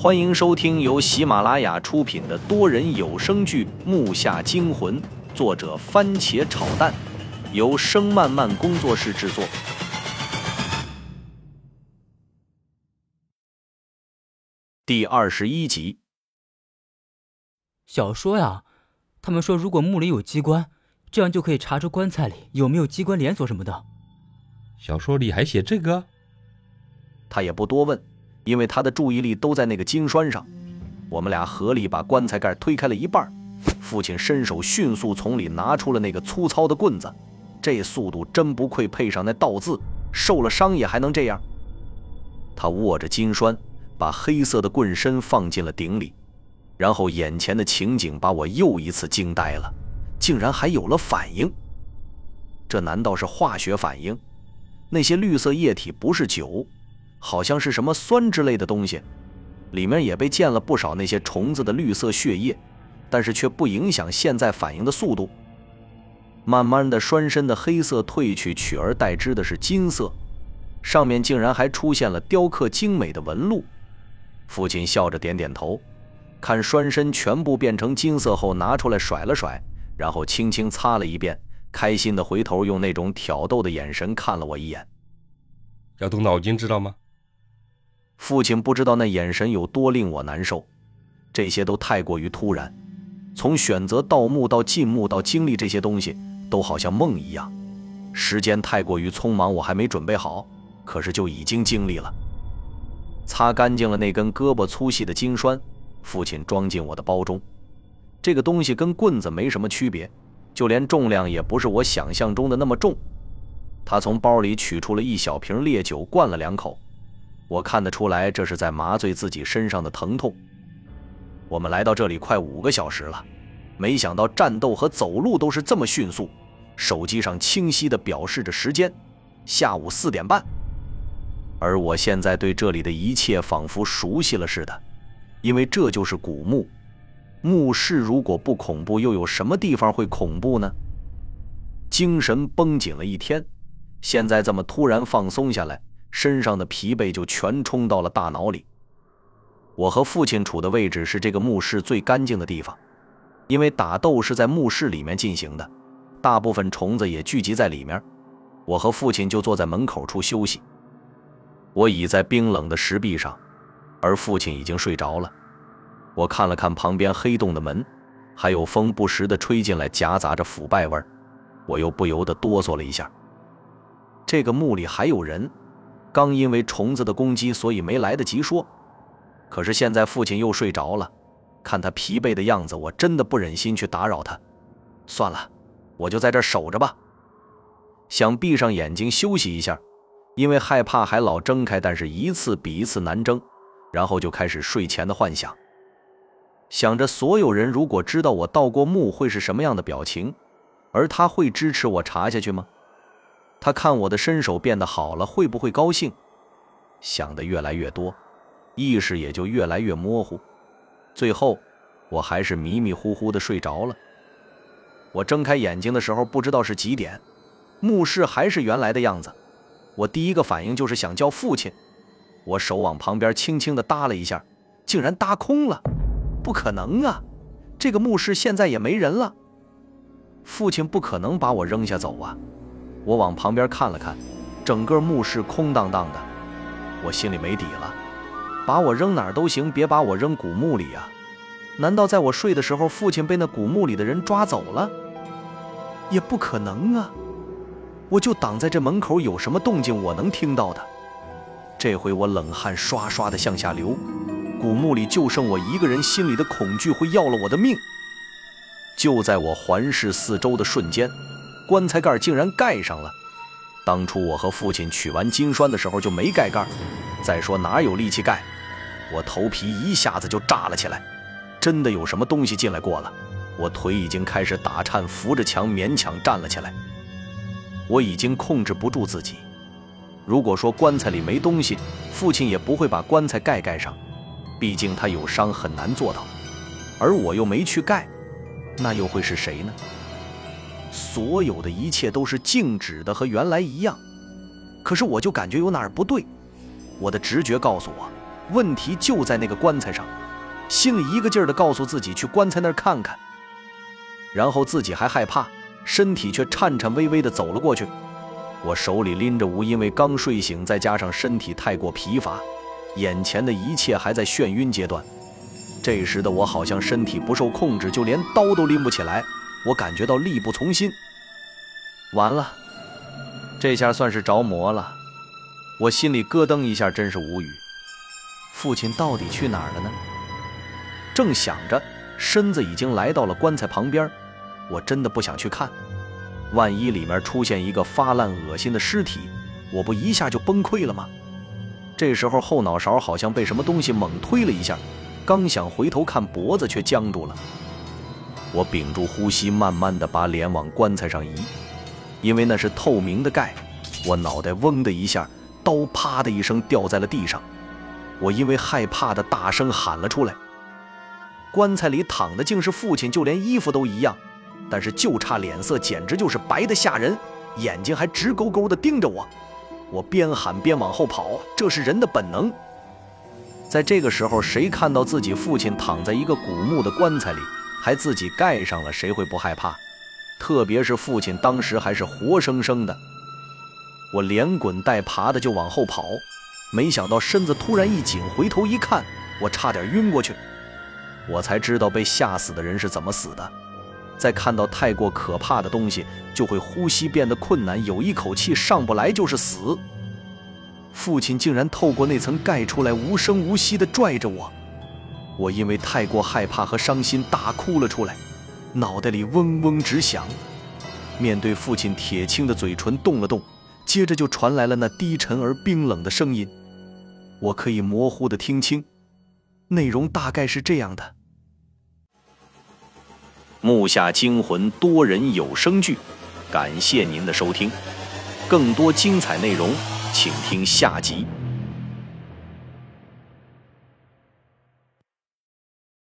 欢迎收听由喜马拉雅出品的多人有声剧《木下惊魂》，作者番茄炒蛋，由声漫漫工作室制作。第二十一集。小说呀，他们说如果墓里有机关，这样就可以查出棺材里有没有机关连锁什么的。小说里还写这个？他也不多问。因为他的注意力都在那个金栓上，我们俩合力把棺材盖推开了一半。父亲伸手迅速从里拿出了那个粗糙的棍子，这速度真不愧配上那道字，受了伤也还能这样。他握着金栓，把黑色的棍身放进了鼎里，然后眼前的情景把我又一次惊呆了，竟然还有了反应。这难道是化学反应？那些绿色液体不是酒？好像是什么酸之类的东西，里面也被溅了不少那些虫子的绿色血液，但是却不影响现在反应的速度。慢慢的，栓身的黑色褪去，取而代之的是金色，上面竟然还出现了雕刻精美的纹路。父亲笑着点点头，看栓身全部变成金色后，拿出来甩了甩，然后轻轻擦了一遍，开心的回头用那种挑逗的眼神看了我一眼。要动脑筋，知道吗？父亲不知道那眼神有多令我难受，这些都太过于突然。从选择盗墓到进墓到经历这些东西，都好像梦一样，时间太过于匆忙，我还没准备好，可是就已经经历了。擦干净了那根胳膊粗细的金栓，父亲装进我的包中。这个东西跟棍子没什么区别，就连重量也不是我想象中的那么重。他从包里取出了一小瓶烈酒，灌了两口。我看得出来，这是在麻醉自己身上的疼痛。我们来到这里快五个小时了，没想到战斗和走路都是这么迅速。手机上清晰地表示着时间，下午四点半。而我现在对这里的一切仿佛熟悉了似的，因为这就是古墓。墓室如果不恐怖，又有什么地方会恐怖呢？精神绷紧了一天，现在这么突然放松下来。身上的疲惫就全冲到了大脑里。我和父亲处的位置是这个墓室最干净的地方，因为打斗是在墓室里面进行的，大部分虫子也聚集在里面。我和父亲就坐在门口处休息。我倚在冰冷的石壁上，而父亲已经睡着了。我看了看旁边黑洞的门，还有风不时地吹进来，夹杂着腐败味儿，我又不由得哆嗦了一下。这个墓里还有人。刚因为虫子的攻击，所以没来得及说。可是现在父亲又睡着了，看他疲惫的样子，我真的不忍心去打扰他。算了，我就在这守着吧。想闭上眼睛休息一下，因为害怕还老睁开，但是一次比一次难睁。然后就开始睡前的幻想，想着所有人如果知道我盗过墓会是什么样的表情，而他会支持我查下去吗？他看我的身手变得好了，会不会高兴？想的越来越多，意识也就越来越模糊。最后，我还是迷迷糊糊的睡着了。我睁开眼睛的时候，不知道是几点，墓室还是原来的样子。我第一个反应就是想叫父亲。我手往旁边轻轻的搭了一下，竟然搭空了。不可能啊！这个墓室现在也没人了。父亲不可能把我扔下走啊！我往旁边看了看，整个墓室空荡荡的，我心里没底了。把我扔哪儿都行，别把我扔古墓里啊！难道在我睡的时候，父亲被那古墓里的人抓走了？也不可能啊！我就挡在这门口，有什么动静我能听到的？这回我冷汗刷刷的向下流，古墓里就剩我一个人，心里的恐惧会要了我的命。就在我环视四周的瞬间。棺材盖竟然盖上了。当初我和父亲取完金栓的时候就没盖盖。再说哪有力气盖？我头皮一下子就炸了起来。真的有什么东西进来过了？我腿已经开始打颤，扶着墙勉强站了起来。我已经控制不住自己。如果说棺材里没东西，父亲也不会把棺材盖盖上。毕竟他有伤，很难做到。而我又没去盖，那又会是谁呢？所有的一切都是静止的，和原来一样。可是我就感觉有哪儿不对。我的直觉告诉我，问题就在那个棺材上，心里一个劲儿地告诉自己去棺材那儿看看，然后自己还害怕，身体却颤颤巍巍地走了过去。我手里拎着无，因为刚睡醒，再加上身体太过疲乏，眼前的一切还在眩晕阶段。这时的我好像身体不受控制，就连刀都拎不起来，我感觉到力不从心。完了，这下算是着魔了。我心里咯噔一下，真是无语。父亲到底去哪儿了呢？正想着，身子已经来到了棺材旁边。我真的不想去看，万一里面出现一个发烂恶心的尸体，我不一下就崩溃了吗？这时候后脑勺好像被什么东西猛推了一下，刚想回头看，脖子却僵住了。我屏住呼吸，慢慢的把脸往棺材上移，因为那是透明的盖。我脑袋嗡的一下，刀啪的一声掉在了地上。我因为害怕的大声喊了出来。棺材里躺的竟是父亲，就连衣服都一样，但是就差脸色，简直就是白的吓人，眼睛还直勾勾的盯着我。我边喊边往后跑，这是人的本能。在这个时候，谁看到自己父亲躺在一个古墓的棺材里，还自己盖上了，谁会不害怕？特别是父亲当时还是活生生的。我连滚带爬的就往后跑。没想到身子突然一紧，回头一看，我差点晕过去。我才知道被吓死的人是怎么死的。在看到太过可怕的东西，就会呼吸变得困难，有一口气上不来就是死。父亲竟然透过那层盖出来，无声无息地拽着我。我因为太过害怕和伤心，大哭了出来，脑袋里嗡嗡直响。面对父亲铁青的嘴唇动了动，接着就传来了那低沉而冰冷的声音。我可以模糊的听清，内容大概是这样的：木下惊魂多人有声剧，感谢您的收听，更多精彩内容，请听下集。